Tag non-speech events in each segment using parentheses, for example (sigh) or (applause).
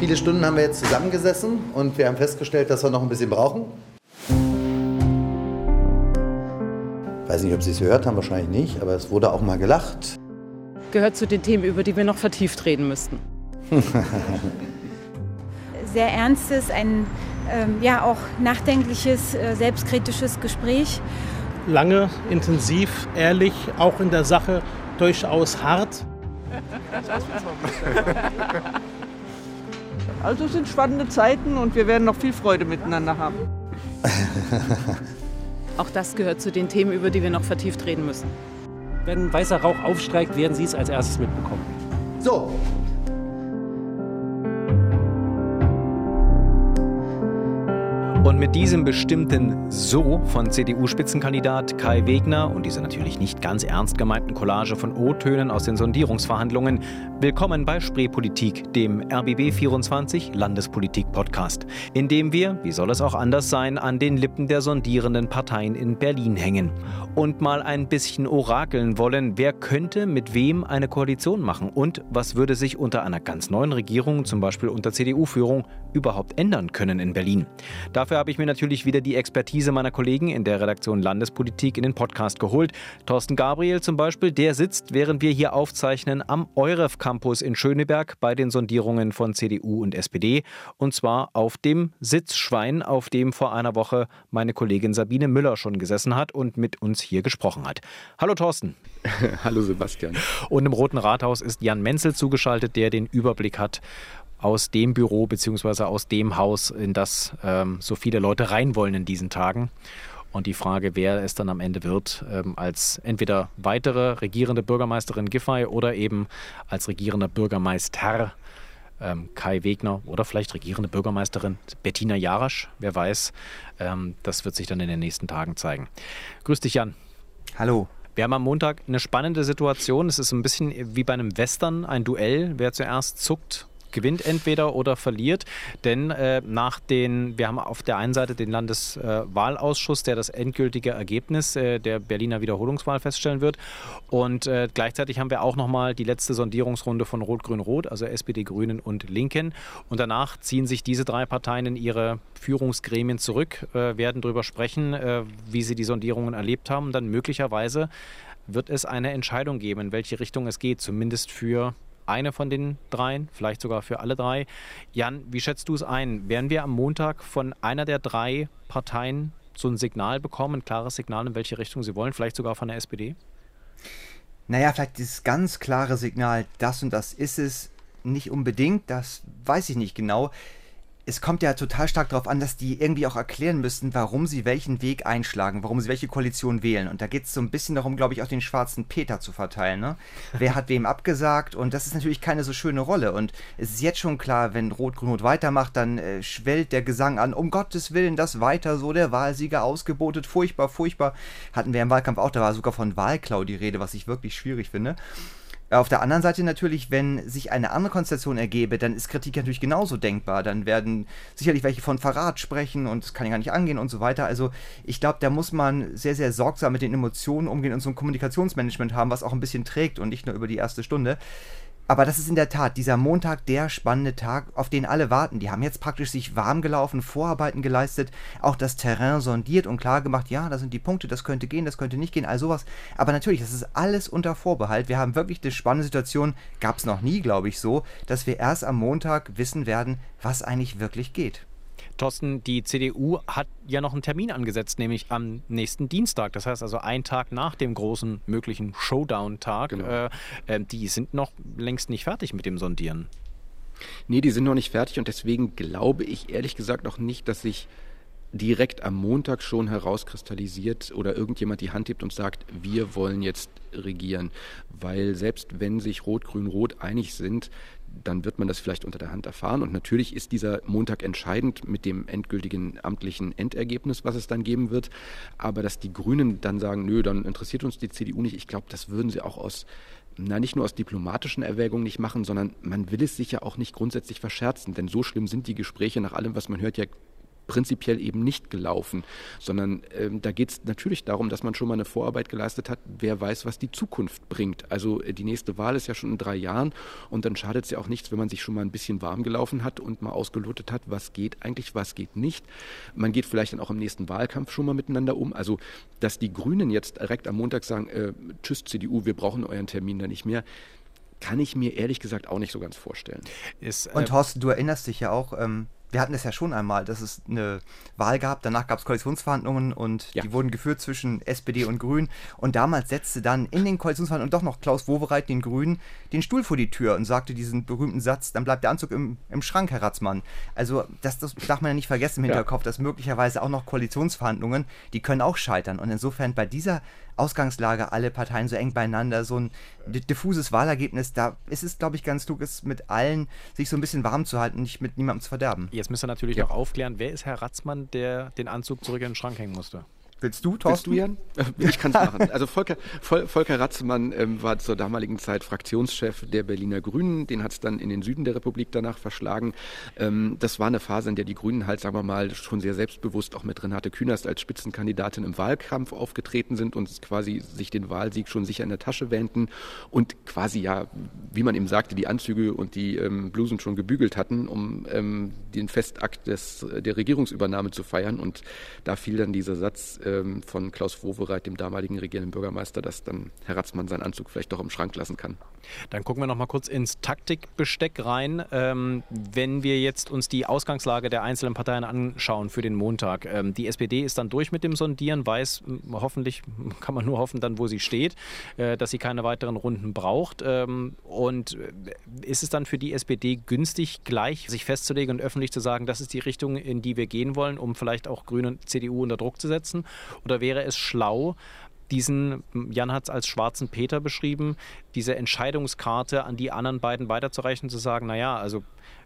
Viele Stunden haben wir jetzt zusammengesessen und wir haben festgestellt, dass wir noch ein bisschen brauchen. Ich weiß nicht, ob Sie es gehört haben, wahrscheinlich nicht, aber es wurde auch mal gelacht. Gehört zu den Themen, über die wir noch vertieft reden müssten. (laughs) Sehr ernstes, ein ähm, ja auch nachdenkliches, äh, selbstkritisches Gespräch. Lange, intensiv, ehrlich, auch in der Sache durchaus hart. (laughs) Also es sind spannende Zeiten und wir werden noch viel Freude miteinander haben. (laughs) Auch das gehört zu den Themen, über die wir noch vertieft reden müssen. Wenn weißer Rauch aufsteigt, werden Sie es als erstes mitbekommen. So, Und mit diesem bestimmten So von CDU-Spitzenkandidat Kai Wegner und dieser natürlich nicht ganz ernst gemeinten Collage von O-Tönen aus den Sondierungsverhandlungen, willkommen bei Spreepolitik, dem RBB24 Landespolitik-Podcast, in dem wir, wie soll es auch anders sein, an den Lippen der sondierenden Parteien in Berlin hängen und mal ein bisschen orakeln wollen, wer könnte mit wem eine Koalition machen und was würde sich unter einer ganz neuen Regierung, zum Beispiel unter CDU-Führung, überhaupt ändern können in Berlin. Dafür Dafür habe ich mir natürlich wieder die Expertise meiner Kollegen in der Redaktion Landespolitik in den Podcast geholt. Thorsten Gabriel zum Beispiel, der sitzt, während wir hier aufzeichnen, am EUREF Campus in Schöneberg bei den Sondierungen von CDU und SPD. Und zwar auf dem Sitzschwein, auf dem vor einer Woche meine Kollegin Sabine Müller schon gesessen hat und mit uns hier gesprochen hat. Hallo Thorsten. (laughs) Hallo Sebastian. Und im Roten Rathaus ist Jan Menzel zugeschaltet, der den Überblick hat aus dem Büro bzw. aus dem Haus, in das ähm, so viele Leute rein wollen in diesen Tagen. Und die Frage, wer es dann am Ende wird, ähm, als entweder weitere regierende Bürgermeisterin Giffey oder eben als regierender Bürgermeister ähm, Kai Wegner oder vielleicht regierende Bürgermeisterin Bettina Jarasch, wer weiß. Ähm, das wird sich dann in den nächsten Tagen zeigen. Grüß dich, Jan. Hallo. Wir haben am Montag eine spannende Situation. Es ist ein bisschen wie bei einem Western, ein Duell. Wer zuerst zuckt gewinnt entweder oder verliert. Denn äh, nach den, wir haben auf der einen Seite den Landeswahlausschuss, äh, der das endgültige Ergebnis äh, der Berliner Wiederholungswahl feststellen wird. Und äh, gleichzeitig haben wir auch nochmal die letzte Sondierungsrunde von Rot-Grün-Rot, also SPD, Grünen und Linken. Und danach ziehen sich diese drei Parteien in ihre Führungsgremien zurück, äh, werden darüber sprechen, äh, wie sie die Sondierungen erlebt haben. Dann möglicherweise wird es eine Entscheidung geben, in welche Richtung es geht, zumindest für eine von den dreien, vielleicht sogar für alle drei. Jan, wie schätzt du es ein? Werden wir am Montag von einer der drei Parteien so ein Signal bekommen, ein klares Signal, in welche Richtung sie wollen, vielleicht sogar von der SPD? Naja, vielleicht dieses ganz klare Signal, das und das ist es nicht unbedingt, das weiß ich nicht genau es kommt ja total stark darauf an, dass die irgendwie auch erklären müssen, warum sie welchen Weg einschlagen, warum sie welche Koalition wählen. Und da geht es so ein bisschen darum, glaube ich, auch den schwarzen Peter zu verteilen. Ne? Wer hat wem abgesagt? Und das ist natürlich keine so schöne Rolle. Und es ist jetzt schon klar, wenn Rot-Grün-Rot weitermacht, dann äh, schwellt der Gesang an, um Gottes Willen, das weiter so, der Wahlsieger ausgebotet, furchtbar, furchtbar. Hatten wir im Wahlkampf auch, da war sogar von Wahlklau die Rede, was ich wirklich schwierig finde. Auf der anderen Seite natürlich, wenn sich eine andere Konstellation ergebe, dann ist Kritik natürlich genauso denkbar. Dann werden sicherlich welche von Verrat sprechen und es kann gar nicht angehen und so weiter. Also ich glaube, da muss man sehr, sehr sorgsam mit den Emotionen umgehen und so ein Kommunikationsmanagement haben, was auch ein bisschen trägt und nicht nur über die erste Stunde. Aber das ist in der Tat dieser Montag der spannende Tag, auf den alle warten. Die haben jetzt praktisch sich warm gelaufen, Vorarbeiten geleistet, auch das Terrain sondiert und klar gemacht, ja, da sind die Punkte, das könnte gehen, das könnte nicht gehen, all sowas. Aber natürlich, das ist alles unter Vorbehalt. Wir haben wirklich eine spannende Situation, gab es noch nie, glaube ich, so, dass wir erst am Montag wissen werden, was eigentlich wirklich geht. Thorsten, die CDU hat ja noch einen Termin angesetzt, nämlich am nächsten Dienstag. Das heißt also einen Tag nach dem großen möglichen Showdown-Tag. Genau. Äh, äh, die sind noch längst nicht fertig mit dem Sondieren. Nee, die sind noch nicht fertig und deswegen glaube ich ehrlich gesagt noch nicht, dass sich direkt am Montag schon herauskristallisiert oder irgendjemand die Hand hebt und sagt, wir wollen jetzt regieren. Weil selbst wenn sich Rot, Grün, Rot einig sind, dann wird man das vielleicht unter der Hand erfahren. Und natürlich ist dieser Montag entscheidend mit dem endgültigen amtlichen Endergebnis, was es dann geben wird. Aber dass die Grünen dann sagen, nö, dann interessiert uns die CDU nicht, ich glaube, das würden sie auch aus na, nicht nur aus diplomatischen Erwägungen nicht machen, sondern man will es sich ja auch nicht grundsätzlich verscherzen, denn so schlimm sind die Gespräche nach allem, was man hört, ja prinzipiell eben nicht gelaufen, sondern ähm, da geht es natürlich darum, dass man schon mal eine Vorarbeit geleistet hat, wer weiß, was die Zukunft bringt. Also äh, die nächste Wahl ist ja schon in drei Jahren und dann schadet es ja auch nichts, wenn man sich schon mal ein bisschen warm gelaufen hat und mal ausgelotet hat, was geht eigentlich, was geht nicht. Man geht vielleicht dann auch im nächsten Wahlkampf schon mal miteinander um. Also, dass die Grünen jetzt direkt am Montag sagen, äh, tschüss CDU, wir brauchen euren Termin da nicht mehr, kann ich mir ehrlich gesagt auch nicht so ganz vorstellen. Ist, äh und Thorsten, du erinnerst dich ja auch, ähm, wir hatten es ja schon einmal, dass es eine Wahl gab, danach gab es Koalitionsverhandlungen und ja. die wurden geführt zwischen SPD und Grünen. Und damals setzte dann in den Koalitionsverhandlungen doch noch Klaus Wowereit den Grünen den Stuhl vor die Tür und sagte diesen berühmten Satz, dann bleibt der Anzug im, im Schrank, Herr Ratzmann. Also das, das darf man ja nicht vergessen im Hinterkopf, ja. dass möglicherweise auch noch Koalitionsverhandlungen, die können auch scheitern. Und insofern bei dieser Ausgangslage, alle Parteien so eng beieinander, so ein diffuses Wahlergebnis, da ist es, glaube ich, ganz klug, es mit allen sich so ein bisschen warm zu halten, nicht mit niemandem zu verderben. Jetzt müsst ihr natürlich ja. noch aufklären, wer ist Herr Ratzmann, der den Anzug zurück in den Schrank hängen musste? Willst du, Thorsten? Willst du, Jan? (laughs) Ich kann es machen. Also Volker, Volker Ratzemann ähm, war zur damaligen Zeit Fraktionschef der Berliner Grünen. Den hat es dann in den Süden der Republik danach verschlagen. Ähm, das war eine Phase, in der die Grünen halt, sagen wir mal, schon sehr selbstbewusst auch mit Renate Künast als Spitzenkandidatin im Wahlkampf aufgetreten sind und quasi sich den Wahlsieg schon sicher in der Tasche wähnten und quasi ja, wie man eben sagte, die Anzüge und die ähm, Blusen schon gebügelt hatten, um ähm, den Festakt des, der Regierungsübernahme zu feiern. Und da fiel dann dieser Satz, ähm, von Klaus Wowereit, dem damaligen regierenden Bürgermeister, dass dann Herr Ratzmann seinen Anzug vielleicht doch im Schrank lassen kann. Dann gucken wir noch mal kurz ins Taktikbesteck rein. Ähm, wenn wir jetzt uns die Ausgangslage der einzelnen Parteien anschauen für den Montag. Ähm, die SPD ist dann durch mit dem Sondieren, weiß hoffentlich, (laughs) kann man nur hoffen dann, wo sie steht, äh, dass sie keine weiteren Runden braucht. Ähm, und äh, ist es dann für die SPD günstig, gleich sich festzulegen und öffentlich zu sagen, das ist die Richtung, in die wir gehen wollen, um vielleicht auch Grüne und CDU unter Druck zu setzen? Oder wäre es schlau, diesen, Jan hat es als schwarzen Peter beschrieben, diese Entscheidungskarte an die anderen beiden weiterzureichen, zu sagen, naja, also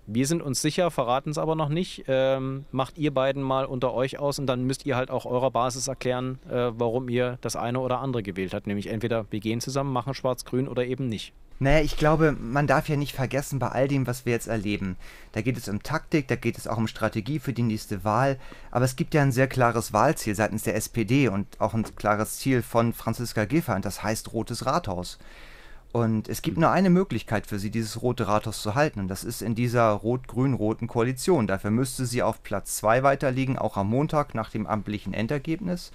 wir sind uns sicher, verraten es aber noch nicht. Ähm, macht ihr beiden mal unter euch aus und dann müsst ihr halt auch eurer Basis erklären, äh, warum ihr das eine oder andere gewählt habt. Nämlich entweder wir gehen zusammen, machen schwarz-grün oder eben nicht. Naja, ich glaube, man darf ja nicht vergessen bei all dem, was wir jetzt erleben. Da geht es um Taktik, da geht es auch um Strategie für die nächste Wahl. Aber es gibt ja ein sehr klares Wahlziel seitens der SPD und auch ein klares Ziel von Franziska Giffey, und das heißt Rotes Rathaus. Und es gibt nur eine Möglichkeit für sie, dieses Rote Rathaus zu halten, und das ist in dieser rot-grün-roten Koalition. Dafür müsste sie auf Platz 2 weiterliegen, auch am Montag nach dem amtlichen Endergebnis.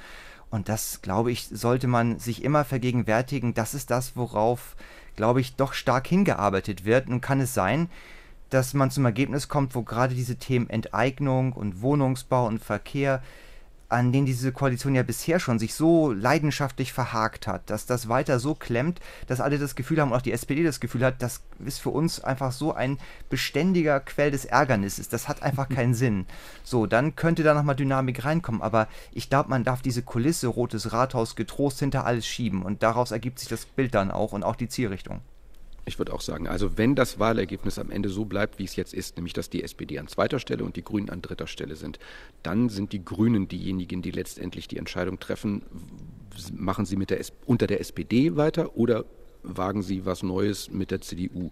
Und das, glaube ich, sollte man sich immer vergegenwärtigen. Das ist das, worauf glaube ich, doch stark hingearbeitet wird. Nun kann es sein, dass man zum Ergebnis kommt, wo gerade diese Themen Enteignung und Wohnungsbau und Verkehr an denen diese Koalition ja bisher schon sich so leidenschaftlich verhakt hat, dass das weiter so klemmt, dass alle das Gefühl haben, auch die SPD das Gefühl hat, das ist für uns einfach so ein beständiger Quell des Ärgernisses. Das hat einfach (laughs) keinen Sinn. So, dann könnte da nochmal Dynamik reinkommen, aber ich glaube, man darf diese Kulisse Rotes Rathaus getrost hinter alles schieben und daraus ergibt sich das Bild dann auch und auch die Zielrichtung. Ich würde auch sagen, also wenn das Wahlergebnis am Ende so bleibt, wie es jetzt ist, nämlich dass die SPD an zweiter Stelle und die Grünen an dritter Stelle sind, dann sind die Grünen diejenigen, die letztendlich die Entscheidung treffen, machen sie mit der, unter der SPD weiter oder wagen sie was Neues mit der CDU.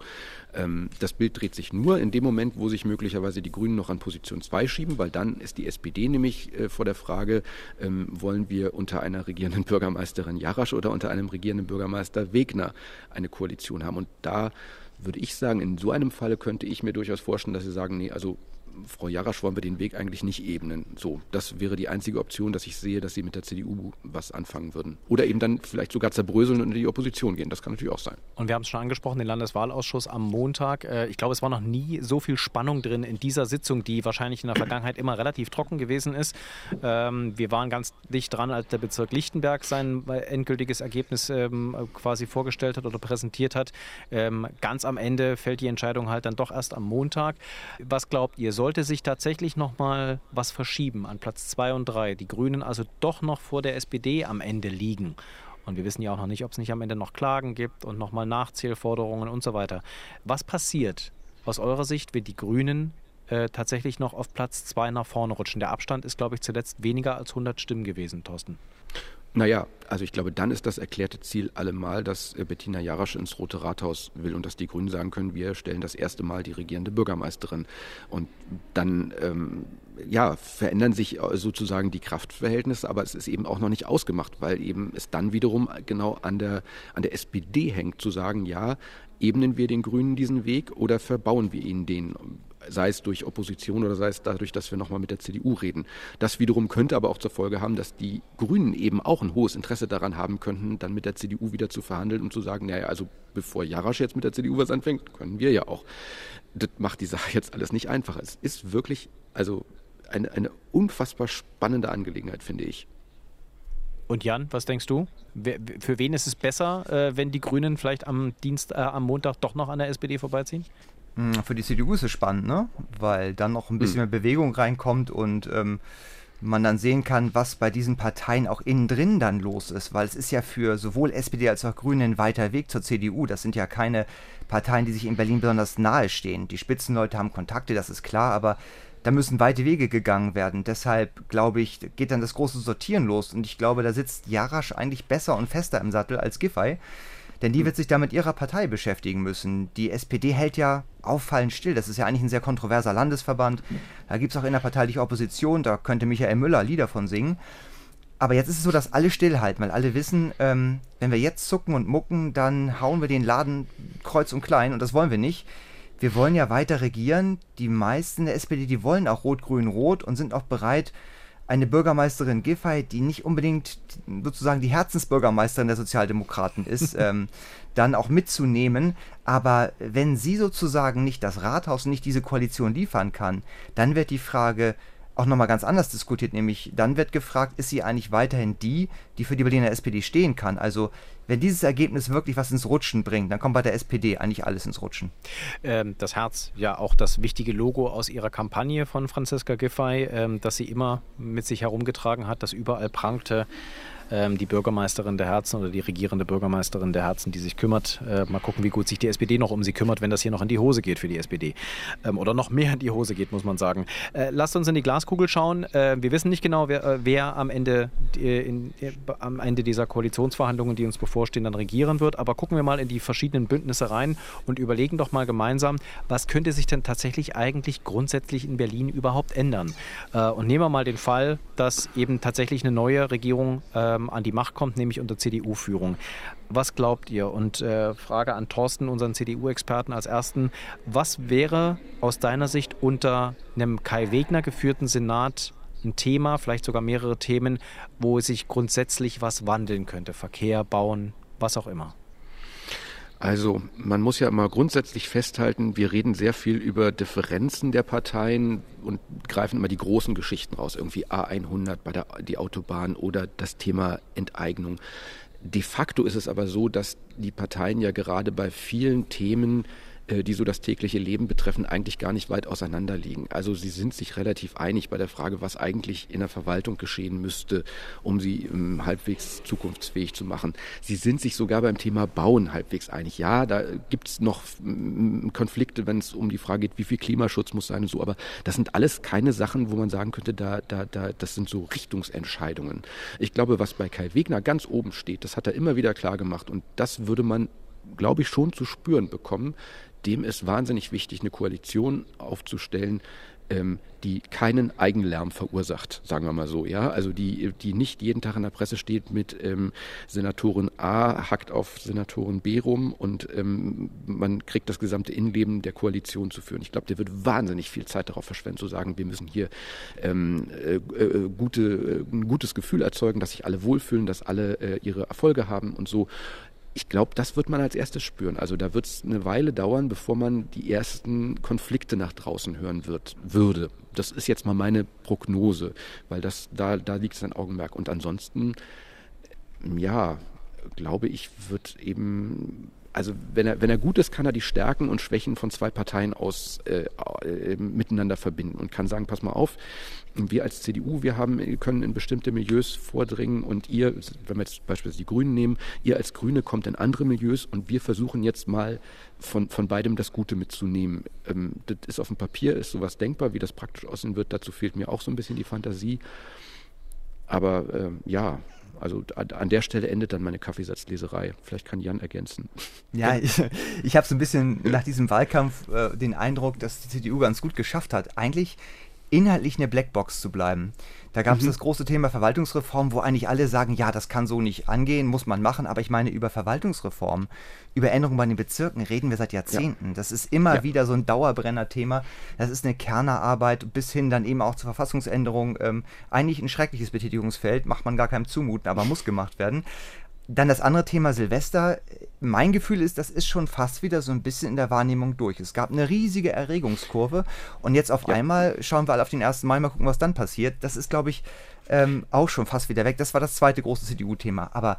Ähm, das Bild dreht sich nur in dem Moment, wo sich möglicherweise die Grünen noch an Position 2 schieben, weil dann ist die SPD nämlich äh, vor der Frage, ähm, wollen wir unter einer regierenden Bürgermeisterin Jarasch oder unter einem regierenden Bürgermeister Wegner eine Koalition haben. Und da würde ich sagen, in so einem Falle könnte ich mir durchaus vorstellen, dass sie sagen, nee, also Frau Jarasch wollen wir den Weg eigentlich nicht ebnen. So, das wäre die einzige Option, dass ich sehe, dass sie mit der CDU was anfangen würden. Oder eben dann vielleicht sogar zerbröseln und in die Opposition gehen. Das kann natürlich auch sein. Und wir haben es schon angesprochen, den Landeswahlausschuss am Montag. Äh, ich glaube, es war noch nie so viel Spannung drin in dieser Sitzung, die wahrscheinlich in der Vergangenheit immer relativ trocken gewesen ist. Ähm, wir waren ganz dicht dran, als der Bezirk Lichtenberg sein endgültiges Ergebnis ähm, quasi vorgestellt hat oder präsentiert hat. Ähm, ganz am Ende fällt die Entscheidung halt dann doch erst am Montag. Was glaubt ihr, soll sollte sich tatsächlich noch mal was verschieben an Platz 2 und 3, die Grünen also doch noch vor der SPD am Ende liegen. Und wir wissen ja auch noch nicht, ob es nicht am Ende noch Klagen gibt und nochmal Nachzählforderungen und so weiter. Was passiert aus eurer Sicht, wenn die Grünen äh, tatsächlich noch auf Platz 2 nach vorne rutschen? Der Abstand ist, glaube ich, zuletzt weniger als 100 Stimmen gewesen, Thorsten. Naja, also ich glaube, dann ist das erklärte Ziel allemal, dass äh, Bettina Jarasch ins Rote Rathaus will und dass die Grünen sagen können, wir stellen das erste Mal die regierende Bürgermeisterin. Und dann ähm, ja, verändern sich äh, sozusagen die Kraftverhältnisse, aber es ist eben auch noch nicht ausgemacht, weil eben es dann wiederum genau an der, an der SPD hängt, zu sagen, ja, ebnen wir den Grünen diesen Weg oder verbauen wir ihnen den? sei es durch Opposition oder sei es dadurch, dass wir nochmal mit der CDU reden. Das wiederum könnte aber auch zur Folge haben, dass die Grünen eben auch ein hohes Interesse daran haben könnten, dann mit der CDU wieder zu verhandeln und zu sagen, naja, also bevor Jarasch jetzt mit der CDU was anfängt, können wir ja auch. Das macht die Sache (laughs) jetzt alles nicht einfacher. Es ist wirklich, also eine, eine unfassbar spannende Angelegenheit, finde ich. Und Jan, was denkst du? Für wen ist es besser, äh, wenn die Grünen vielleicht am Dienst, äh, am Montag doch noch an der SPD vorbeiziehen? Hm, für die CDU ist es spannend, ne? Weil dann noch ein bisschen mhm. mehr Bewegung reinkommt und ähm, man dann sehen kann, was bei diesen Parteien auch innen drin dann los ist, weil es ist ja für sowohl SPD als auch Grüne ein weiter Weg zur CDU. Das sind ja keine Parteien, die sich in Berlin besonders nahe stehen. Die Spitzenleute haben Kontakte, das ist klar, aber da müssen weite Wege gegangen werden. Deshalb, glaube ich, geht dann das große Sortieren los und ich glaube, da sitzt Jarasch eigentlich besser und fester im Sattel als Giffey. Denn die hm. wird sich da mit ihrer Partei beschäftigen müssen. Die SPD hält ja auffallend still. Das ist ja eigentlich ein sehr kontroverser Landesverband. Da gibt es auch innerparteiliche Opposition. Da könnte Michael Müller Lieder von singen. Aber jetzt ist es so, dass alle stillhalten, weil alle wissen, ähm, wenn wir jetzt zucken und mucken, dann hauen wir den Laden kreuz und klein und das wollen wir nicht. Wir wollen ja weiter regieren. Die meisten der SPD, die wollen auch Rot-Grün-Rot und sind auch bereit, eine Bürgermeisterin Giffey, die nicht unbedingt sozusagen die Herzensbürgermeisterin der Sozialdemokraten ist, (laughs) ähm, dann auch mitzunehmen. Aber wenn sie sozusagen nicht das Rathaus, nicht diese Koalition liefern kann, dann wird die Frage, auch nochmal ganz anders diskutiert, nämlich dann wird gefragt, ist sie eigentlich weiterhin die, die für die Berliner SPD stehen kann? Also wenn dieses Ergebnis wirklich was ins Rutschen bringt, dann kommt bei der SPD eigentlich alles ins Rutschen. Ähm, das Herz, ja auch das wichtige Logo aus ihrer Kampagne von Franziska Giffey, ähm, das sie immer mit sich herumgetragen hat, das überall prangte die Bürgermeisterin der Herzen oder die regierende Bürgermeisterin der Herzen, die sich kümmert. Äh, mal gucken, wie gut sich die SPD noch um sie kümmert, wenn das hier noch in die Hose geht für die SPD. Ähm, oder noch mehr in die Hose geht, muss man sagen. Äh, lasst uns in die Glaskugel schauen. Äh, wir wissen nicht genau, wer, äh, wer am, Ende, äh, in, äh, am Ende dieser Koalitionsverhandlungen, die uns bevorstehen, dann regieren wird. Aber gucken wir mal in die verschiedenen Bündnisse rein und überlegen doch mal gemeinsam, was könnte sich denn tatsächlich eigentlich grundsätzlich in Berlin überhaupt ändern. und nehmen wir mal den Fall, dass eben tatsächlich eine neue Regierung ähm, an die Macht kommt, nämlich unter CDU-Führung. Was glaubt ihr? Und äh, Frage an Thorsten, unseren CDU-Experten als ersten. Was wäre aus deiner Sicht unter einem Kai Wegner geführten Senat ein Thema, vielleicht sogar mehrere Themen, wo sich grundsätzlich was wandeln könnte? Verkehr, Bauen, was auch immer. Also man muss ja immer grundsätzlich festhalten, wir reden sehr viel über Differenzen der Parteien und greifen immer die großen Geschichten raus, irgendwie A100 bei der die Autobahn oder das Thema Enteignung. De facto ist es aber so, dass die Parteien ja gerade bei vielen Themen die so das tägliche Leben betreffen, eigentlich gar nicht weit auseinander liegen. Also sie sind sich relativ einig bei der Frage, was eigentlich in der Verwaltung geschehen müsste, um sie ähm, halbwegs zukunftsfähig zu machen. Sie sind sich sogar beim Thema Bauen halbwegs einig. Ja, da gibt es noch ähm, Konflikte, wenn es um die Frage geht, wie viel Klimaschutz muss sein und so, aber das sind alles keine Sachen, wo man sagen könnte, da, da, da, das sind so Richtungsentscheidungen. Ich glaube, was bei Kai Wegner ganz oben steht, das hat er immer wieder klar gemacht und das würde man glaube ich, schon zu spüren bekommen, dem ist wahnsinnig wichtig, eine Koalition aufzustellen, ähm, die keinen Eigenlärm verursacht, sagen wir mal so, ja, also die, die nicht jeden Tag in der Presse steht mit ähm, Senatorin A hackt auf Senatorin B rum und ähm, man kriegt das gesamte Innenleben der Koalition zu führen. Ich glaube, der wird wahnsinnig viel Zeit darauf verschwenden, zu sagen, wir müssen hier ähm, äh, äh, gute, äh, ein gutes Gefühl erzeugen, dass sich alle wohlfühlen, dass alle äh, ihre Erfolge haben und so ich glaube, das wird man als erstes spüren. Also da wird es eine Weile dauern, bevor man die ersten Konflikte nach draußen hören wird, würde. Das ist jetzt mal meine Prognose, weil das da, da liegt sein Augenmerk. Und ansonsten, ja, glaube ich, wird eben also wenn er, wenn er gut ist, kann er die Stärken und Schwächen von zwei Parteien aus äh, äh, miteinander verbinden und kann sagen, pass mal auf, wir als CDU, wir haben, können in bestimmte Milieus vordringen und ihr, wenn wir jetzt beispielsweise die Grünen nehmen, ihr als Grüne kommt in andere Milieus und wir versuchen jetzt mal von, von beidem das Gute mitzunehmen. Ähm, das ist auf dem Papier, ist sowas denkbar, wie das praktisch aussehen wird, dazu fehlt mir auch so ein bisschen die Fantasie. Aber äh, ja, also an der Stelle endet dann meine Kaffeesatzleserei. Vielleicht kann Jan ergänzen. Ja, (laughs) ich, ich habe so ein bisschen nach diesem Wahlkampf äh, den Eindruck, dass die CDU ganz gut geschafft hat, eigentlich inhaltlich eine Blackbox zu bleiben. Da gab es mhm. das große Thema Verwaltungsreform, wo eigentlich alle sagen, ja, das kann so nicht angehen, muss man machen. Aber ich meine, über Verwaltungsreform, über Änderungen bei den Bezirken reden wir seit Jahrzehnten. Ja. Das ist immer ja. wieder so ein Dauerbrenner-Thema. Das ist eine Kernerarbeit bis hin dann eben auch zur Verfassungsänderung. Ähm, eigentlich ein schreckliches Betätigungsfeld, macht man gar keinem zumuten, aber muss gemacht werden. Dann das andere Thema Silvester. Mein Gefühl ist, das ist schon fast wieder so ein bisschen in der Wahrnehmung durch. Es gab eine riesige Erregungskurve und jetzt auf ja. einmal schauen wir alle auf den 1. Mai, mal gucken, was dann passiert. Das ist, glaube ich, ähm, auch schon fast wieder weg. Das war das zweite große CDU-Thema. Aber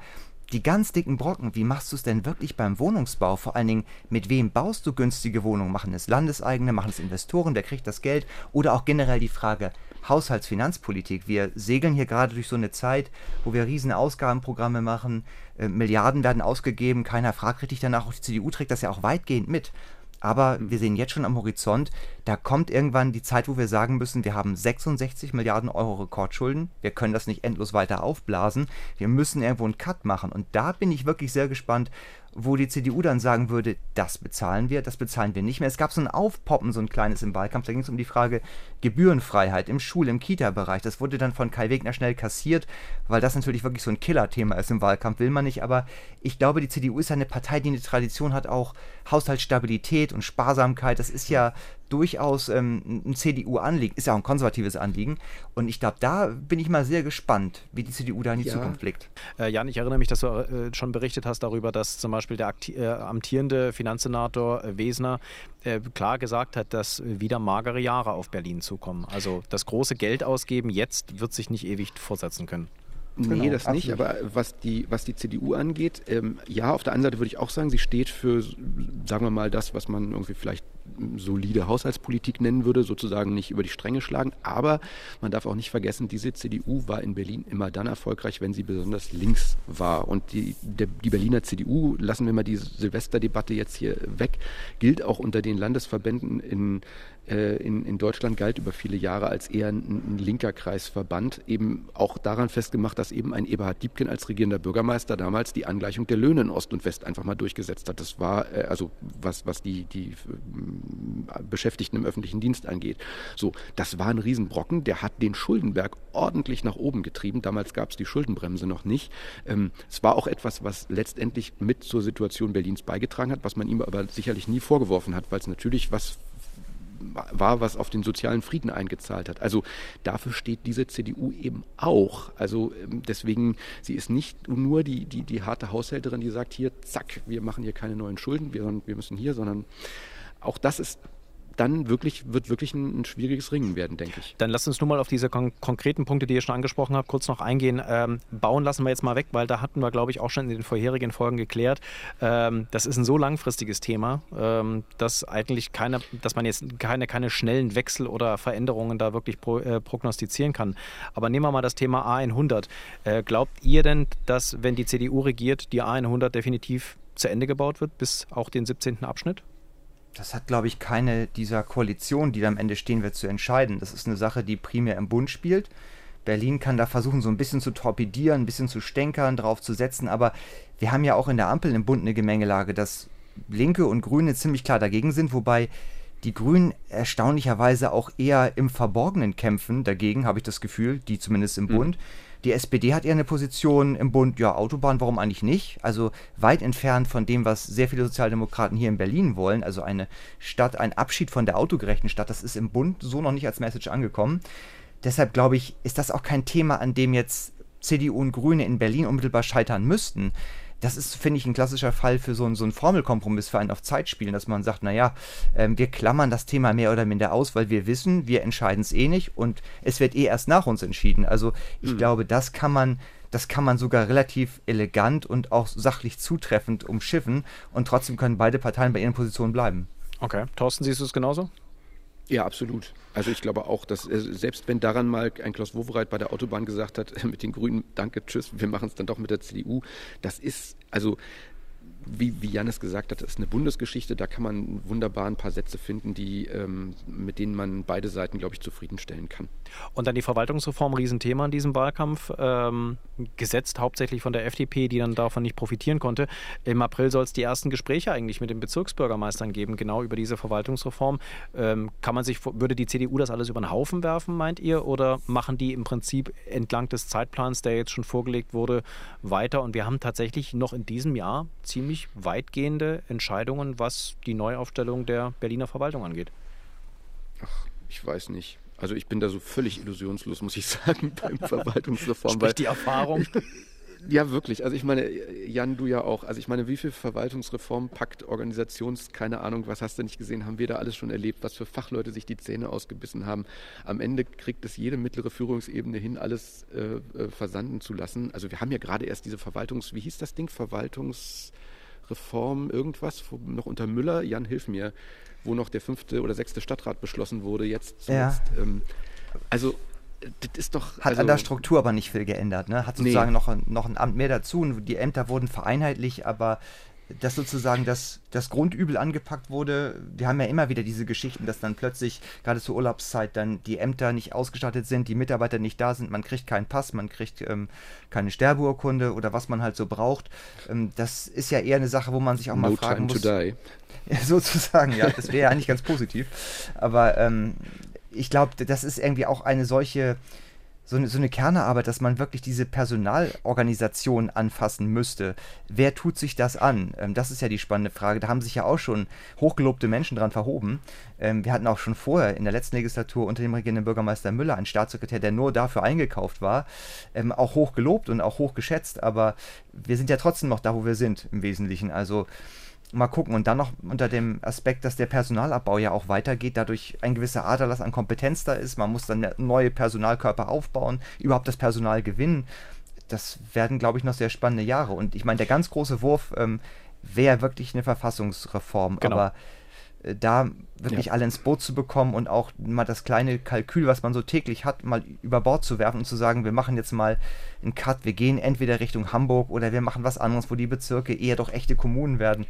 die ganz dicken Brocken, wie machst du es denn wirklich beim Wohnungsbau? Vor allen Dingen, mit wem baust du günstige Wohnungen? Machen es Landeseigene, machen es Investoren, wer kriegt das Geld? Oder auch generell die Frage, Haushaltsfinanzpolitik. Wir segeln hier gerade durch so eine Zeit, wo wir riesen Ausgabenprogramme machen, äh, Milliarden werden ausgegeben, keiner fragt richtig danach. Auch die CDU trägt das ja auch weitgehend mit. Aber wir sehen jetzt schon am Horizont, da kommt irgendwann die Zeit, wo wir sagen müssen, wir haben 66 Milliarden Euro Rekordschulden, wir können das nicht endlos weiter aufblasen, wir müssen irgendwo einen Cut machen. Und da bin ich wirklich sehr gespannt, wo die CDU dann sagen würde, das bezahlen wir, das bezahlen wir nicht mehr. Es gab so ein Aufpoppen, so ein kleines im Wahlkampf, da ging es um die Frage Gebührenfreiheit im Schul-, im Kita-Bereich. Das wurde dann von Kai Wegner schnell kassiert, weil das natürlich wirklich so ein Killerthema ist im Wahlkampf, will man nicht. Aber ich glaube, die CDU ist eine Partei, die eine Tradition hat, auch Haushaltsstabilität und Sparsamkeit. Das ist ja durchaus ähm, ein CDU-Anliegen, ist ja auch ein konservatives Anliegen. Und ich glaube, da bin ich mal sehr gespannt, wie die CDU da in die ja. Zukunft blickt. Äh, Jan, ich erinnere mich, dass du äh, schon berichtet hast darüber, dass zum Beispiel der äh, amtierende Finanzsenator äh, Wesner äh, klar gesagt hat, dass wieder magere Jahre auf Berlin zukommen. Also das große Geld ausgeben jetzt wird sich nicht ewig fortsetzen können. Nee, genau, das absolut. nicht. Aber was die, was die CDU angeht, ähm, ja, auf der einen Seite würde ich auch sagen, sie steht für, sagen wir mal, das, was man irgendwie vielleicht solide Haushaltspolitik nennen würde, sozusagen nicht über die Stränge schlagen. Aber man darf auch nicht vergessen, diese CDU war in Berlin immer dann erfolgreich, wenn sie besonders links war. Und die, der, die Berliner CDU, lassen wir mal die Silvesterdebatte jetzt hier weg, gilt auch unter den Landesverbänden in, in, in Deutschland galt über viele Jahre als eher ein, ein, linker Kreisverband, eben auch daran festgemacht, dass eben ein Eberhard Diebken als regierender Bürgermeister damals die Angleichung der Löhne in Ost und West einfach mal durchgesetzt hat. Das war, äh, also was, was die, die äh, Beschäftigten im öffentlichen Dienst angeht. So, das war ein Riesenbrocken, der hat den Schuldenberg ordentlich nach oben getrieben. Damals gab es die Schuldenbremse noch nicht. Ähm, es war auch etwas, was letztendlich mit zur Situation Berlins beigetragen hat, was man ihm aber sicherlich nie vorgeworfen hat, weil es natürlich was war, was auf den sozialen Frieden eingezahlt hat. Also dafür steht diese CDU eben auch. Also ähm, deswegen, sie ist nicht nur die, die, die harte Haushälterin, die sagt, hier, zack, wir machen hier keine neuen Schulden, wir, wir müssen hier, sondern auch das ist dann wirklich, wird wirklich ein, ein, schwieriges Ringen werden, denke ich. Dann lass uns nur mal auf diese kon konkreten Punkte, die ihr schon angesprochen habt, kurz noch eingehen. Ähm, bauen lassen wir jetzt mal weg, weil da hatten wir, glaube ich, auch schon in den vorherigen Folgen geklärt. Ähm, das ist ein so langfristiges Thema, ähm, dass eigentlich keine, dass man jetzt keine, keine schnellen Wechsel oder Veränderungen da wirklich pro, äh, prognostizieren kann. Aber nehmen wir mal das Thema A100. Äh, glaubt ihr denn, dass, wenn die CDU regiert, die A100 definitiv zu Ende gebaut wird, bis auch den 17. Abschnitt? Das hat, glaube ich, keine dieser Koalitionen, die da am Ende stehen wird, zu entscheiden. Das ist eine Sache, die primär im Bund spielt. Berlin kann da versuchen, so ein bisschen zu torpedieren, ein bisschen zu stänkern, drauf zu setzen, aber wir haben ja auch in der Ampel im Bund eine Gemengelage, dass Linke und Grüne ziemlich klar dagegen sind, wobei die Grünen erstaunlicherweise auch eher im Verborgenen kämpfen dagegen, habe ich das Gefühl, die zumindest im mhm. Bund. Die SPD hat ja eine Position im Bund, ja, Autobahn, warum eigentlich nicht? Also weit entfernt von dem, was sehr viele Sozialdemokraten hier in Berlin wollen. Also eine Stadt, ein Abschied von der autogerechten Stadt, das ist im Bund so noch nicht als Message angekommen. Deshalb glaube ich, ist das auch kein Thema, an dem jetzt CDU und Grüne in Berlin unmittelbar scheitern müssten das ist, finde ich, ein klassischer Fall für so, einen, so einen Formelkompromiss für einen auf Zeit spielen, dass man sagt, naja, ähm, wir klammern das Thema mehr oder minder aus, weil wir wissen, wir entscheiden es eh nicht und es wird eh erst nach uns entschieden. Also ich mhm. glaube, das kann man das kann man sogar relativ elegant und auch sachlich zutreffend umschiffen und trotzdem können beide Parteien bei ihren Positionen bleiben. Okay. Thorsten, siehst du es genauso? Ja, absolut. Also ich glaube auch, dass äh, selbst wenn daran mal ein Klaus Wowereit bei der Autobahn gesagt hat, (laughs) mit den Grünen, danke, tschüss, wir machen es dann doch mit der CDU, das ist, also wie, wie Janis gesagt hat, ist eine Bundesgeschichte. Da kann man wunderbar ein paar Sätze finden, die, ähm, mit denen man beide Seiten, glaube ich, zufriedenstellen kann. Und dann die Verwaltungsreform, Riesenthema in diesem Wahlkampf, ähm, gesetzt hauptsächlich von der FDP, die dann davon nicht profitieren konnte. Im April soll es die ersten Gespräche eigentlich mit den Bezirksbürgermeistern geben, genau über diese Verwaltungsreform. Ähm, kann man sich, würde die CDU das alles über den Haufen werfen, meint ihr? Oder machen die im Prinzip entlang des Zeitplans, der jetzt schon vorgelegt wurde, weiter? Und wir haben tatsächlich noch in diesem Jahr ziemlich weitgehende Entscheidungen, was die Neuaufstellung der Berliner Verwaltung angeht. Ach, ich weiß nicht. Also ich bin da so völlig illusionslos, muss ich sagen, (laughs) beim Verwaltungsreform. Sprich die Erfahrung. (laughs) Ja, wirklich. Also ich meine, Jan, du ja auch. Also ich meine, wie viel Verwaltungsreform, Pakt, Organisations, keine Ahnung, was hast du nicht gesehen, haben wir da alles schon erlebt, was für Fachleute sich die Zähne ausgebissen haben. Am Ende kriegt es jede mittlere Führungsebene hin, alles äh, äh versanden zu lassen. Also wir haben ja gerade erst diese Verwaltungs, wie hieß das Ding? Verwaltungsreform, irgendwas, noch unter Müller, Jan, hilf mir, wo noch der fünfte oder sechste Stadtrat beschlossen wurde, jetzt. Ja. Ähm, also das ist doch. Hat also, an der Struktur aber nicht viel geändert, ne? Hat sozusagen nee. noch, noch ein Amt mehr dazu und die Ämter wurden vereinheitlicht, aber dass sozusagen das, das Grundübel angepackt wurde. Wir haben ja immer wieder diese Geschichten, dass dann plötzlich gerade zur Urlaubszeit dann die Ämter nicht ausgestattet sind, die Mitarbeiter nicht da sind, man kriegt keinen Pass, man kriegt ähm, keine Sterbeurkunde oder was man halt so braucht. Ähm, das ist ja eher eine Sache, wo man sich auch no mal fragen muss. To die. (laughs) sozusagen, ja, das wäre ja eigentlich ganz positiv. Aber ähm, ich glaube, das ist irgendwie auch eine solche, so eine, so eine Kernearbeit, dass man wirklich diese Personalorganisation anfassen müsste. Wer tut sich das an? Ähm, das ist ja die spannende Frage. Da haben sich ja auch schon hochgelobte Menschen dran verhoben. Ähm, wir hatten auch schon vorher in der letzten Legislatur unter dem regierenden Bürgermeister Müller einen Staatssekretär, der nur dafür eingekauft war, ähm, auch hoch gelobt und auch hoch geschätzt. Aber wir sind ja trotzdem noch da, wo wir sind im Wesentlichen. Also mal gucken. Und dann noch unter dem Aspekt, dass der Personalabbau ja auch weitergeht, dadurch ein gewisser Aderlass an Kompetenz da ist. Man muss dann neue Personalkörper aufbauen, überhaupt das Personal gewinnen. Das werden, glaube ich, noch sehr spannende Jahre. Und ich meine, der ganz große Wurf ähm, wäre wirklich eine Verfassungsreform. Genau. Aber da wirklich ja. alle ins Boot zu bekommen und auch mal das kleine Kalkül, was man so täglich hat, mal über Bord zu werfen und zu sagen, wir machen jetzt mal einen Cut, wir gehen entweder Richtung Hamburg oder wir machen was anderes, wo die Bezirke eher doch echte Kommunen werden.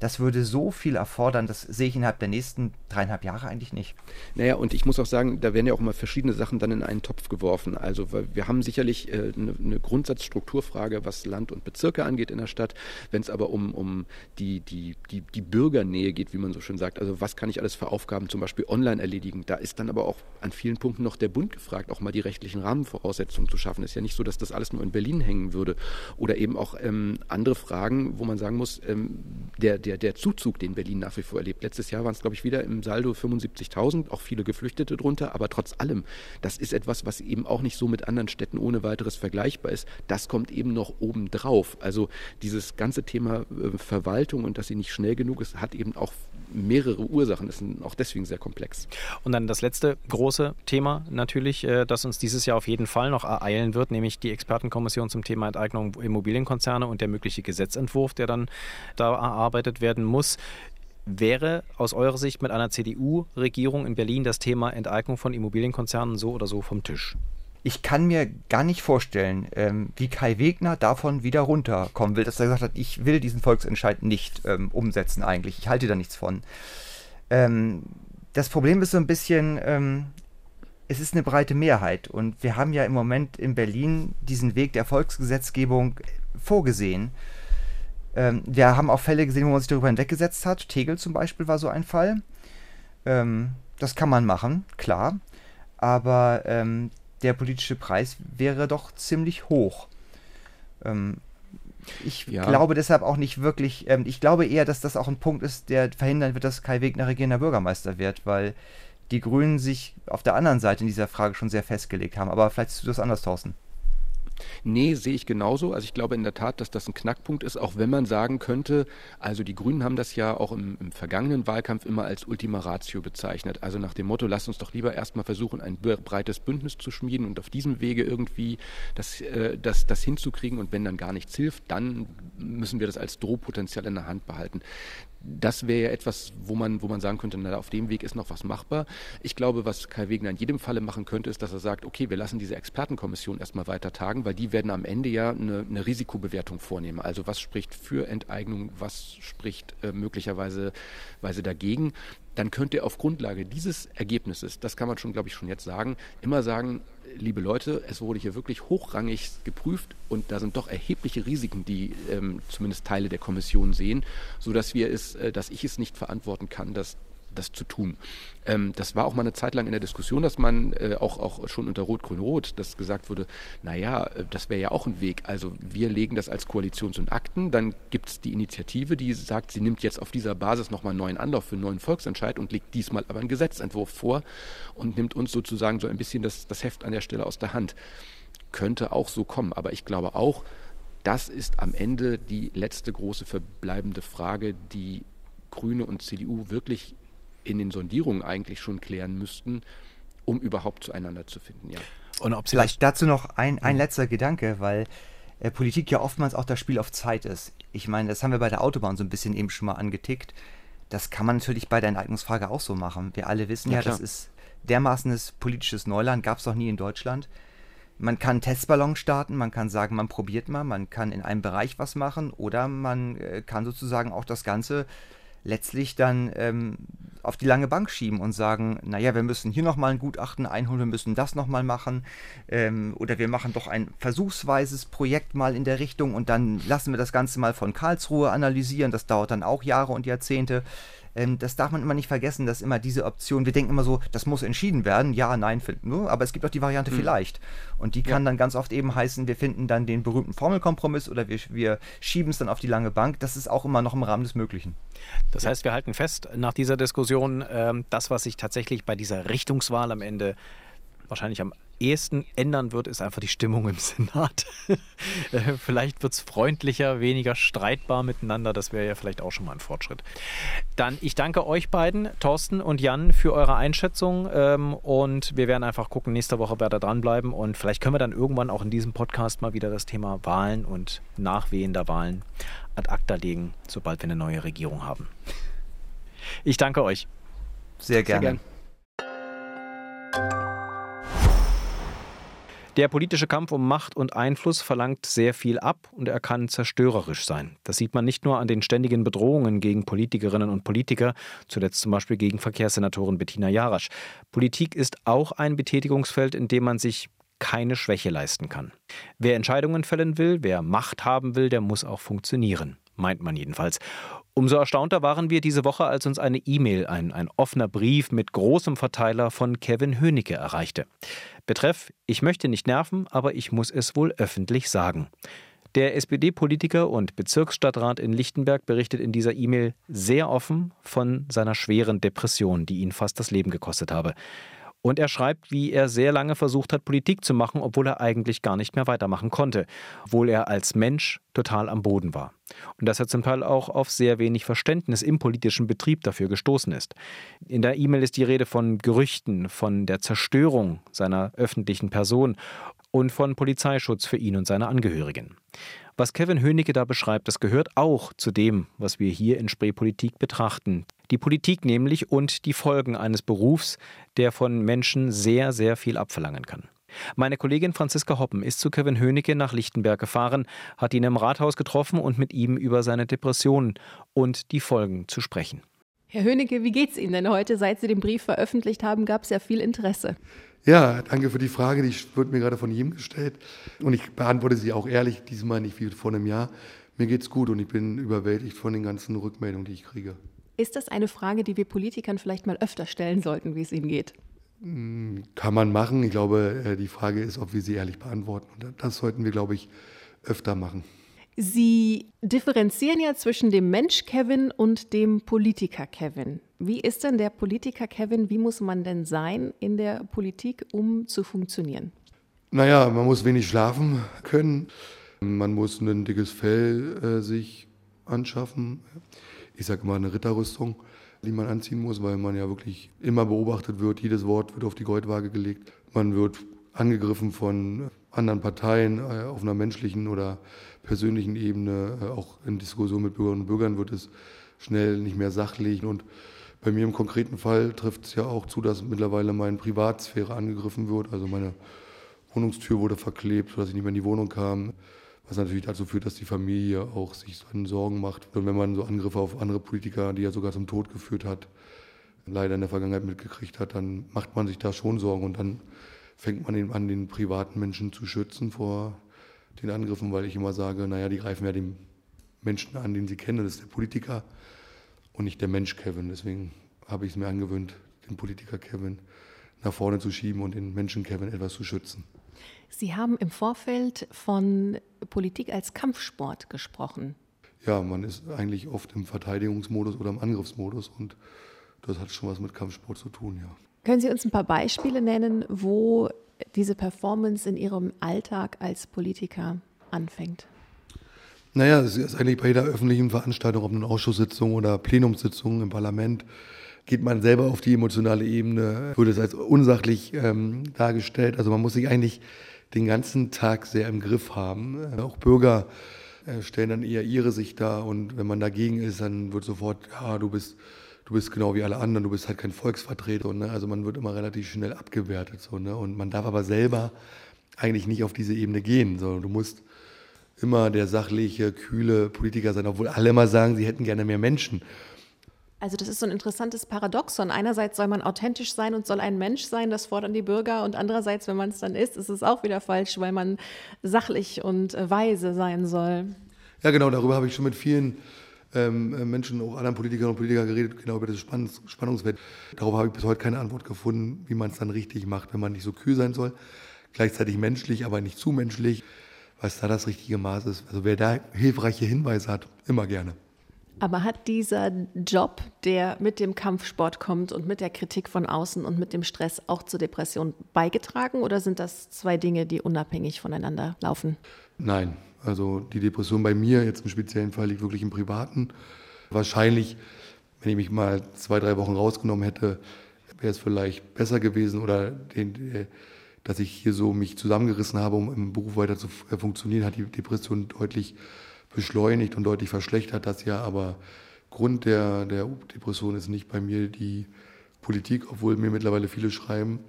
Das würde so viel erfordern, das sehe ich innerhalb der nächsten dreieinhalb Jahre eigentlich nicht. Naja, und ich muss auch sagen, da werden ja auch immer verschiedene Sachen dann in einen Topf geworfen. Also wir haben sicherlich äh, eine, eine Grundsatzstrukturfrage, was Land und Bezirke angeht in der Stadt. Wenn es aber um, um die, die, die, die Bürgernähe geht, wie man so schön sagt, also was kann ich alles für Aufgaben zum Beispiel online erledigen, da ist dann aber auch an vielen Punkten noch der Bund gefragt, auch mal die rechtlichen Rahmenvoraussetzungen zu schaffen. Ist ja nicht so, dass das alles nur in Berlin hängen würde. Oder eben auch ähm, andere Fragen, wo man sagen muss, ähm, der, der der, der Zuzug, den Berlin nach wie vor erlebt. Letztes Jahr waren es, glaube ich, wieder im Saldo 75.000, auch viele Geflüchtete drunter, aber trotz allem, das ist etwas, was eben auch nicht so mit anderen Städten ohne weiteres vergleichbar ist. Das kommt eben noch obendrauf. Also dieses ganze Thema äh, Verwaltung und dass sie nicht schnell genug ist, hat eben auch mehrere Ursachen, ist auch deswegen sehr komplex. Und dann das letzte große Thema natürlich, äh, das uns dieses Jahr auf jeden Fall noch ereilen wird, nämlich die Expertenkommission zum Thema Enteignung Immobilienkonzerne und der mögliche Gesetzentwurf, der dann da erarbeitet werden muss. Wäre aus eurer Sicht mit einer CDU-Regierung in Berlin das Thema Enteignung von Immobilienkonzernen so oder so vom Tisch? Ich kann mir gar nicht vorstellen, ähm, wie Kai Wegner davon wieder runterkommen will, dass er gesagt hat, ich will diesen Volksentscheid nicht ähm, umsetzen eigentlich. Ich halte da nichts von. Ähm, das Problem ist so ein bisschen, ähm, es ist eine breite Mehrheit und wir haben ja im Moment in Berlin diesen Weg der Volksgesetzgebung vorgesehen. Ähm, wir haben auch Fälle gesehen, wo man sich darüber hinweggesetzt hat. Tegel zum Beispiel war so ein Fall. Ähm, das kann man machen, klar. Aber ähm, der politische Preis wäre doch ziemlich hoch. Ähm, ich ja. glaube deshalb auch nicht wirklich, ähm, ich glaube eher, dass das auch ein Punkt ist, der verhindern wird, dass Kai Wegner regierender Bürgermeister wird, weil die Grünen sich auf der anderen Seite in dieser Frage schon sehr festgelegt haben. Aber vielleicht siehst du das anders, Thorsten. Nee, sehe ich genauso. Also ich glaube in der Tat, dass das ein Knackpunkt ist, auch wenn man sagen könnte, also die Grünen haben das ja auch im, im vergangenen Wahlkampf immer als Ultima Ratio bezeichnet. Also nach dem Motto, lasst uns doch lieber erstmal versuchen, ein breites Bündnis zu schmieden und auf diesem Wege irgendwie das, äh, das, das hinzukriegen. Und wenn dann gar nichts hilft, dann müssen wir das als Drohpotenzial in der Hand behalten das wäre ja etwas, wo man, wo man sagen könnte, na, auf dem Weg ist noch was machbar. Ich glaube, was Kai Wegner in jedem Falle machen könnte, ist, dass er sagt, okay, wir lassen diese Expertenkommission erstmal weiter tagen, weil die werden am Ende ja eine, eine Risikobewertung vornehmen. Also was spricht für Enteignung, was spricht äh, möglicherweise weise dagegen. Dann könnte er auf Grundlage dieses Ergebnisses, das kann man schon, glaube ich, schon jetzt sagen, immer sagen, liebe Leute, es wurde hier wirklich hochrangig geprüft und da sind doch erhebliche Risiken, die ähm, zumindest Teile der Kommission sehen, sodass wir es, äh, dass ich es nicht verantworten kann, dass das zu tun. Ähm, das war auch mal eine Zeit lang in der Diskussion, dass man äh, auch, auch schon unter Rot-Grün-Rot, dass gesagt wurde, naja, äh, das wäre ja auch ein Weg. Also wir legen das als Koalitions- und Akten, dann gibt es die Initiative, die sagt, sie nimmt jetzt auf dieser Basis nochmal einen neuen Anlauf für einen neuen Volksentscheid und legt diesmal aber einen Gesetzentwurf vor und nimmt uns sozusagen so ein bisschen das, das Heft an der Stelle aus der Hand. Könnte auch so kommen, aber ich glaube auch, das ist am Ende die letzte große verbleibende Frage, die Grüne und CDU wirklich in den Sondierungen eigentlich schon klären müssten, um überhaupt zueinander zu finden. Ja. Und ob Vielleicht dazu noch ein, ein letzter Gedanke, weil äh, Politik ja oftmals auch das Spiel auf Zeit ist. Ich meine, das haben wir bei der Autobahn so ein bisschen eben schon mal angetickt. Das kann man natürlich bei der Enteignungsfrage auch so machen. Wir alle wissen ja, ja das ist dermaßenes politisches Neuland, gab es noch nie in Deutschland. Man kann Testballon starten, man kann sagen, man probiert mal, man kann in einem Bereich was machen oder man äh, kann sozusagen auch das Ganze letztlich dann ähm, auf die lange Bank schieben und sagen, naja, wir müssen hier nochmal ein Gutachten einholen, wir müssen das nochmal machen ähm, oder wir machen doch ein versuchsweises Projekt mal in der Richtung und dann lassen wir das Ganze mal von Karlsruhe analysieren, das dauert dann auch Jahre und Jahrzehnte. Ähm, das darf man immer nicht vergessen, dass immer diese Option, wir denken immer so, das muss entschieden werden, ja, nein, nur, aber es gibt auch die Variante mhm. vielleicht. Und die kann ja. dann ganz oft eben heißen, wir finden dann den berühmten Formelkompromiss oder wir, wir schieben es dann auf die lange Bank. Das ist auch immer noch im Rahmen des Möglichen. Das heißt, wir halten fest nach dieser Diskussion, äh, das, was sich tatsächlich bei dieser Richtungswahl am Ende wahrscheinlich am ehesten ändern wird, ist einfach die Stimmung im (laughs) Senat. Äh, vielleicht wird es freundlicher, weniger streitbar miteinander. Das wäre ja vielleicht auch schon mal ein Fortschritt. Dann, ich danke euch beiden, Thorsten und Jan, für eure Einschätzung. Ähm, und wir werden einfach gucken, nächste Woche wer da dranbleiben. Und vielleicht können wir dann irgendwann auch in diesem Podcast mal wieder das Thema Wahlen und Nachwehen der Wahlen ad acta legen, sobald wir eine neue Regierung haben. Ich danke euch. Sehr gerne. Sehr gern. Der politische Kampf um Macht und Einfluss verlangt sehr viel ab und er kann zerstörerisch sein. Das sieht man nicht nur an den ständigen Bedrohungen gegen Politikerinnen und Politiker, zuletzt zum Beispiel gegen Verkehrssenatorin Bettina Jarasch. Politik ist auch ein Betätigungsfeld, in dem man sich keine Schwäche leisten kann. Wer Entscheidungen fällen will, wer Macht haben will, der muss auch funktionieren meint man jedenfalls. Umso erstaunter waren wir diese Woche, als uns eine E-Mail, ein, ein offener Brief mit großem Verteiler von Kevin Hönicke erreichte. Betreff, ich möchte nicht nerven, aber ich muss es wohl öffentlich sagen. Der SPD-Politiker und Bezirksstadtrat in Lichtenberg berichtet in dieser E-Mail sehr offen von seiner schweren Depression, die ihn fast das Leben gekostet habe. Und er schreibt, wie er sehr lange versucht hat, Politik zu machen, obwohl er eigentlich gar nicht mehr weitermachen konnte, obwohl er als Mensch total am Boden war. Und dass er zum Teil auch auf sehr wenig Verständnis im politischen Betrieb dafür gestoßen ist. In der E-Mail ist die Rede von Gerüchten, von der Zerstörung seiner öffentlichen Person und von Polizeischutz für ihn und seine Angehörigen. Was Kevin Hönicke da beschreibt, das gehört auch zu dem, was wir hier in Spreepolitik betrachten. Die Politik nämlich und die Folgen eines Berufs, der von Menschen sehr, sehr viel abverlangen kann. Meine Kollegin Franziska Hoppen ist zu Kevin Hönicke nach Lichtenberg gefahren, hat ihn im Rathaus getroffen und mit ihm über seine Depressionen und die Folgen zu sprechen. Herr Hönicke, wie geht's Ihnen denn heute? Seit Sie den Brief veröffentlicht haben, gab es ja viel Interesse. Ja, danke für die Frage. Die wird mir gerade von ihm gestellt. Und ich beantworte sie auch ehrlich, diesmal nicht wie vor einem Jahr. Mir geht's gut und ich bin überwältigt von den ganzen Rückmeldungen, die ich kriege. Ist das eine Frage, die wir Politikern vielleicht mal öfter stellen sollten, wie es Ihnen geht? Hm, kann man machen. Ich glaube, äh, die Frage ist, ob wir sie ehrlich beantworten. Und das sollten wir, glaube ich, öfter machen. Sie differenzieren ja zwischen dem Mensch Kevin und dem Politiker Kevin. Wie ist denn der Politiker Kevin? Wie muss man denn sein in der Politik, um zu funktionieren? Naja, man muss wenig schlafen können. Man muss ein dickes Fell äh, sich anschaffen. Ich sage mal eine Ritterrüstung, die man anziehen muss, weil man ja wirklich immer beobachtet wird. Jedes Wort wird auf die Goldwaage gelegt. Man wird angegriffen von anderen Parteien äh, auf einer menschlichen oder persönlichen Ebene, äh, auch in Diskussion mit Bürgerinnen und Bürgern wird es schnell, nicht mehr sachlich. Und bei mir im konkreten Fall trifft es ja auch zu, dass mittlerweile meine Privatsphäre angegriffen wird. Also meine Wohnungstür wurde verklebt, sodass ich nicht mehr in die Wohnung kam. Was natürlich dazu führt, dass die Familie auch sich so Sorgen macht. Und wenn man so Angriffe auf andere Politiker, die ja sogar zum Tod geführt hat, leider in der Vergangenheit mitgekriegt hat, dann macht man sich da schon Sorgen und dann fängt man an, den privaten Menschen zu schützen vor den Angriffen, weil ich immer sage, naja, die greifen ja den Menschen an, den sie kennen, das ist der Politiker und nicht der Mensch Kevin. Deswegen habe ich es mir angewöhnt, den Politiker Kevin nach vorne zu schieben und den Menschen Kevin etwas zu schützen. Sie haben im Vorfeld von Politik als Kampfsport gesprochen. Ja, man ist eigentlich oft im Verteidigungsmodus oder im Angriffsmodus und das hat schon was mit Kampfsport zu tun, ja. Können Sie uns ein paar Beispiele nennen, wo diese Performance in Ihrem Alltag als Politiker anfängt? Naja, es ist eigentlich bei jeder öffentlichen Veranstaltung, ob eine Ausschusssitzung oder Plenumssitzung im Parlament, geht man selber auf die emotionale Ebene, wird es als unsachlich ähm, dargestellt. Also man muss sich eigentlich den ganzen Tag sehr im Griff haben. Auch Bürger äh, stellen dann eher ihre Sicht dar und wenn man dagegen ist, dann wird sofort, ja, du bist du bist genau wie alle anderen, du bist halt kein Volksvertreter. Ne? Also man wird immer relativ schnell abgewertet. So, ne? Und man darf aber selber eigentlich nicht auf diese Ebene gehen. So. Du musst immer der sachliche, kühle Politiker sein, obwohl alle immer sagen, sie hätten gerne mehr Menschen. Also das ist so ein interessantes Paradoxon. Einerseits soll man authentisch sein und soll ein Mensch sein, das fordern die Bürger. Und andererseits, wenn man es dann ist, ist es auch wieder falsch, weil man sachlich und weise sein soll. Ja, genau, darüber habe ich schon mit vielen ähm, äh, Menschen, auch anderen Politikerinnen und Politikern geredet, genau über das Spannungs Spannungsfeld. Darauf habe ich bis heute keine Antwort gefunden, wie man es dann richtig macht, wenn man nicht so kühl sein soll. Gleichzeitig menschlich, aber nicht zu menschlich, was da das richtige Maß ist. Also wer da hilfreiche Hinweise hat, immer gerne. Aber hat dieser Job, der mit dem Kampfsport kommt und mit der Kritik von außen und mit dem Stress auch zur Depression beigetragen oder sind das zwei Dinge, die unabhängig voneinander laufen? Nein, also die Depression bei mir jetzt im speziellen Fall liegt wirklich im Privaten. Wahrscheinlich, wenn ich mich mal zwei, drei Wochen rausgenommen hätte, wäre es vielleicht besser gewesen oder den, dass ich hier so mich zusammengerissen habe, um im Beruf weiter zu äh, funktionieren, hat die Depression deutlich beschleunigt und deutlich verschlechtert das ja. Aber Grund der, der Depression ist nicht bei mir die Politik, obwohl mir mittlerweile viele schreiben,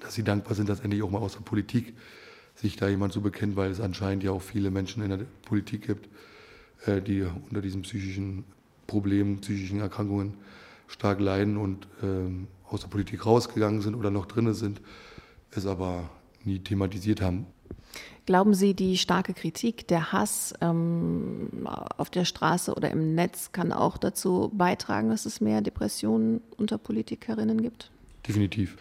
dass sie dankbar sind, dass endlich auch mal aus der Politik sich da jemand so bekennt, weil es anscheinend ja auch viele Menschen in der Politik gibt, äh, die unter diesen psychischen Problemen, psychischen Erkrankungen stark leiden und ähm, aus der Politik rausgegangen sind oder noch drinne sind, es aber nie thematisiert haben. Glauben Sie, die starke Kritik, der Hass ähm, auf der Straße oder im Netz kann auch dazu beitragen, dass es mehr Depressionen unter Politikerinnen gibt? Definitiv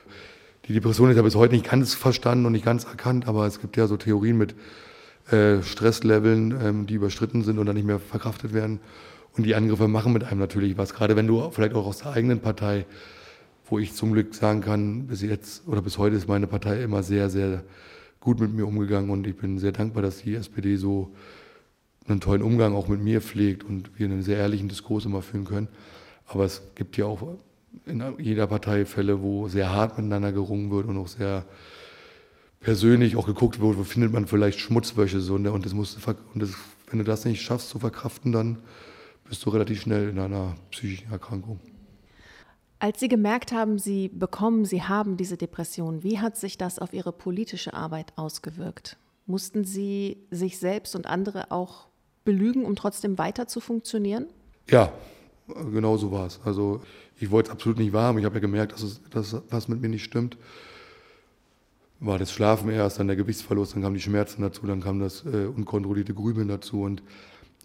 die Depression ist ja bis heute nicht ganz verstanden und nicht ganz erkannt, aber es gibt ja so Theorien mit äh, Stressleveln, ähm, die überstritten sind und dann nicht mehr verkraftet werden. Und die Angriffe machen mit einem natürlich was, gerade wenn du vielleicht auch aus der eigenen Partei, wo ich zum Glück sagen kann, bis jetzt oder bis heute ist meine Partei immer sehr, sehr gut mit mir umgegangen und ich bin sehr dankbar, dass die SPD so einen tollen Umgang auch mit mir pflegt und wir einen sehr ehrlichen Diskurs immer führen können. Aber es gibt ja auch in jeder Partei Fälle, wo sehr hart miteinander gerungen wird und auch sehr persönlich auch geguckt wird, wo findet man vielleicht Schmutzwäsche so, ne? und, das musst du, und das, wenn du das nicht schaffst zu verkraften, dann bist du relativ schnell in einer psychischen Erkrankung. Als Sie gemerkt haben, Sie bekommen, Sie haben diese Depression, wie hat sich das auf Ihre politische Arbeit ausgewirkt? Mussten Sie sich selbst und andere auch belügen, um trotzdem weiter zu funktionieren? Ja, genau so war es. Also ich wollte es absolut nicht wahr Ich habe ja gemerkt, dass, es, dass was mit mir nicht stimmt. War das Schlafen erst, dann der Gewichtsverlust, dann kamen die Schmerzen dazu, dann kam das äh, unkontrollierte Grübeln dazu. Und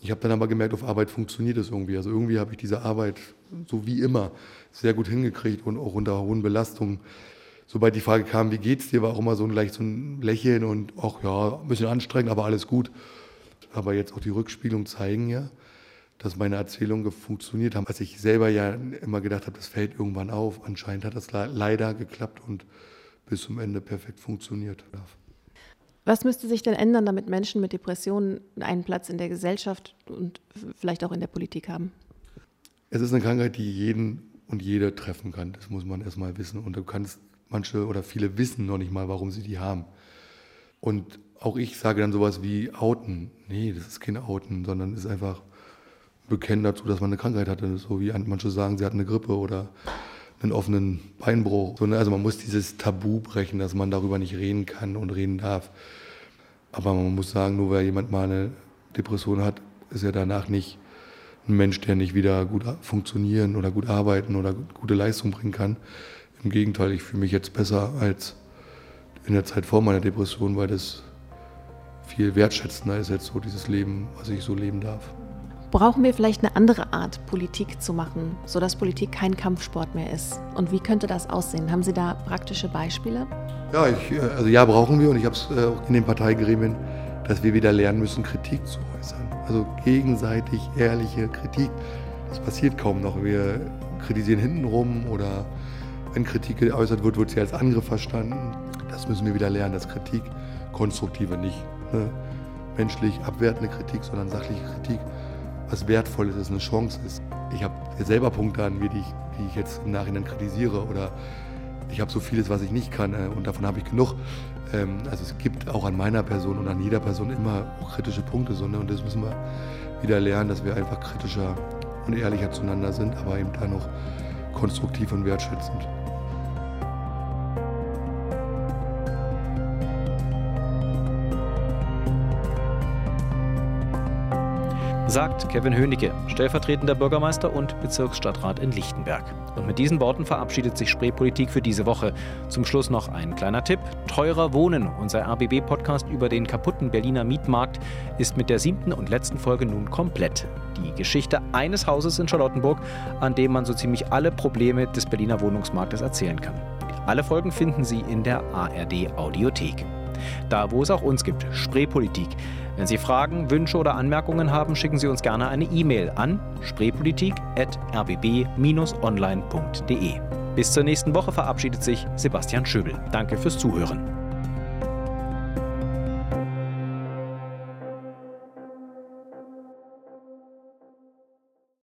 ich habe dann aber gemerkt, auf Arbeit funktioniert es irgendwie. Also irgendwie habe ich diese Arbeit, so wie immer, sehr gut hingekriegt und auch unter hohen Belastungen. Sobald die Frage kam, wie geht's dir, war auch immer so ein, gleich so ein Lächeln und auch ja, ein bisschen anstrengend, aber alles gut. Aber jetzt auch die Rückspielungen zeigen ja, dass meine Erzählungen funktioniert haben. Als ich selber ja immer gedacht habe, das fällt irgendwann auf. Anscheinend hat das leider geklappt und bis zum Ende perfekt funktioniert. Was müsste sich denn ändern, damit Menschen mit Depressionen einen Platz in der Gesellschaft und vielleicht auch in der Politik haben? Es ist eine Krankheit, die jeden und jede treffen kann. Das muss man erstmal wissen. Und du kannst, manche oder viele wissen noch nicht mal, warum sie die haben. Und auch ich sage dann sowas wie Outen. Nee, das ist kein Outen, sondern es ist einfach bekennen dazu, dass man eine Krankheit hatte. So wie manche sagen, sie hatten eine Grippe oder einen offenen Beinbruch. Ne, also man muss dieses Tabu brechen, dass man darüber nicht reden kann und reden darf. Aber man muss sagen, nur weil jemand mal eine Depression hat, ist er danach nicht ein Mensch, der nicht wieder gut funktionieren oder gut arbeiten oder gute Leistung bringen kann. Im Gegenteil, ich fühle mich jetzt besser als in der Zeit vor meiner Depression, weil das viel wertschätzender ist jetzt so dieses Leben, was ich so leben darf. Brauchen wir vielleicht eine andere Art, Politik zu machen, sodass Politik kein Kampfsport mehr ist? Und wie könnte das aussehen? Haben Sie da praktische Beispiele? Ja, ich, äh, also ja, brauchen wir und ich habe es äh, auch in den Parteigremien, dass wir wieder lernen müssen, Kritik zu äußern. Also gegenseitig ehrliche Kritik. Das passiert kaum noch. Wir kritisieren hintenrum oder wenn Kritik geäußert wird, wird sie als Angriff verstanden. Das müssen wir wieder lernen, dass Kritik konstruktive, nicht ne, menschlich abwertende Kritik, sondern sachliche Kritik was Wertvolles ist, eine Chance ist. Ich habe selber Punkte an mir, die ich, die ich jetzt im Nachhinein kritisiere oder ich habe so vieles, was ich nicht kann äh, und davon habe ich genug. Ähm, also es gibt auch an meiner Person und an jeder Person immer kritische Punkte so, ne? und das müssen wir wieder lernen, dass wir einfach kritischer und ehrlicher zueinander sind, aber eben da noch konstruktiv und wertschätzend. Sagt Kevin Hönicke, stellvertretender Bürgermeister und Bezirksstadtrat in Lichtenberg. Und mit diesen Worten verabschiedet sich Spreepolitik für diese Woche. Zum Schluss noch ein kleiner Tipp. Teurer Wohnen, unser RBB-Podcast über den kaputten Berliner Mietmarkt, ist mit der siebten und letzten Folge nun komplett. Die Geschichte eines Hauses in Charlottenburg, an dem man so ziemlich alle Probleme des Berliner Wohnungsmarktes erzählen kann. Alle Folgen finden Sie in der ARD Audiothek. Da, wo es auch uns gibt, Spreepolitik. Wenn Sie Fragen, Wünsche oder Anmerkungen haben, schicken Sie uns gerne eine E-Mail an spreepolitik.rbb-online.de. Bis zur nächsten Woche verabschiedet sich Sebastian Schöbel. Danke fürs Zuhören.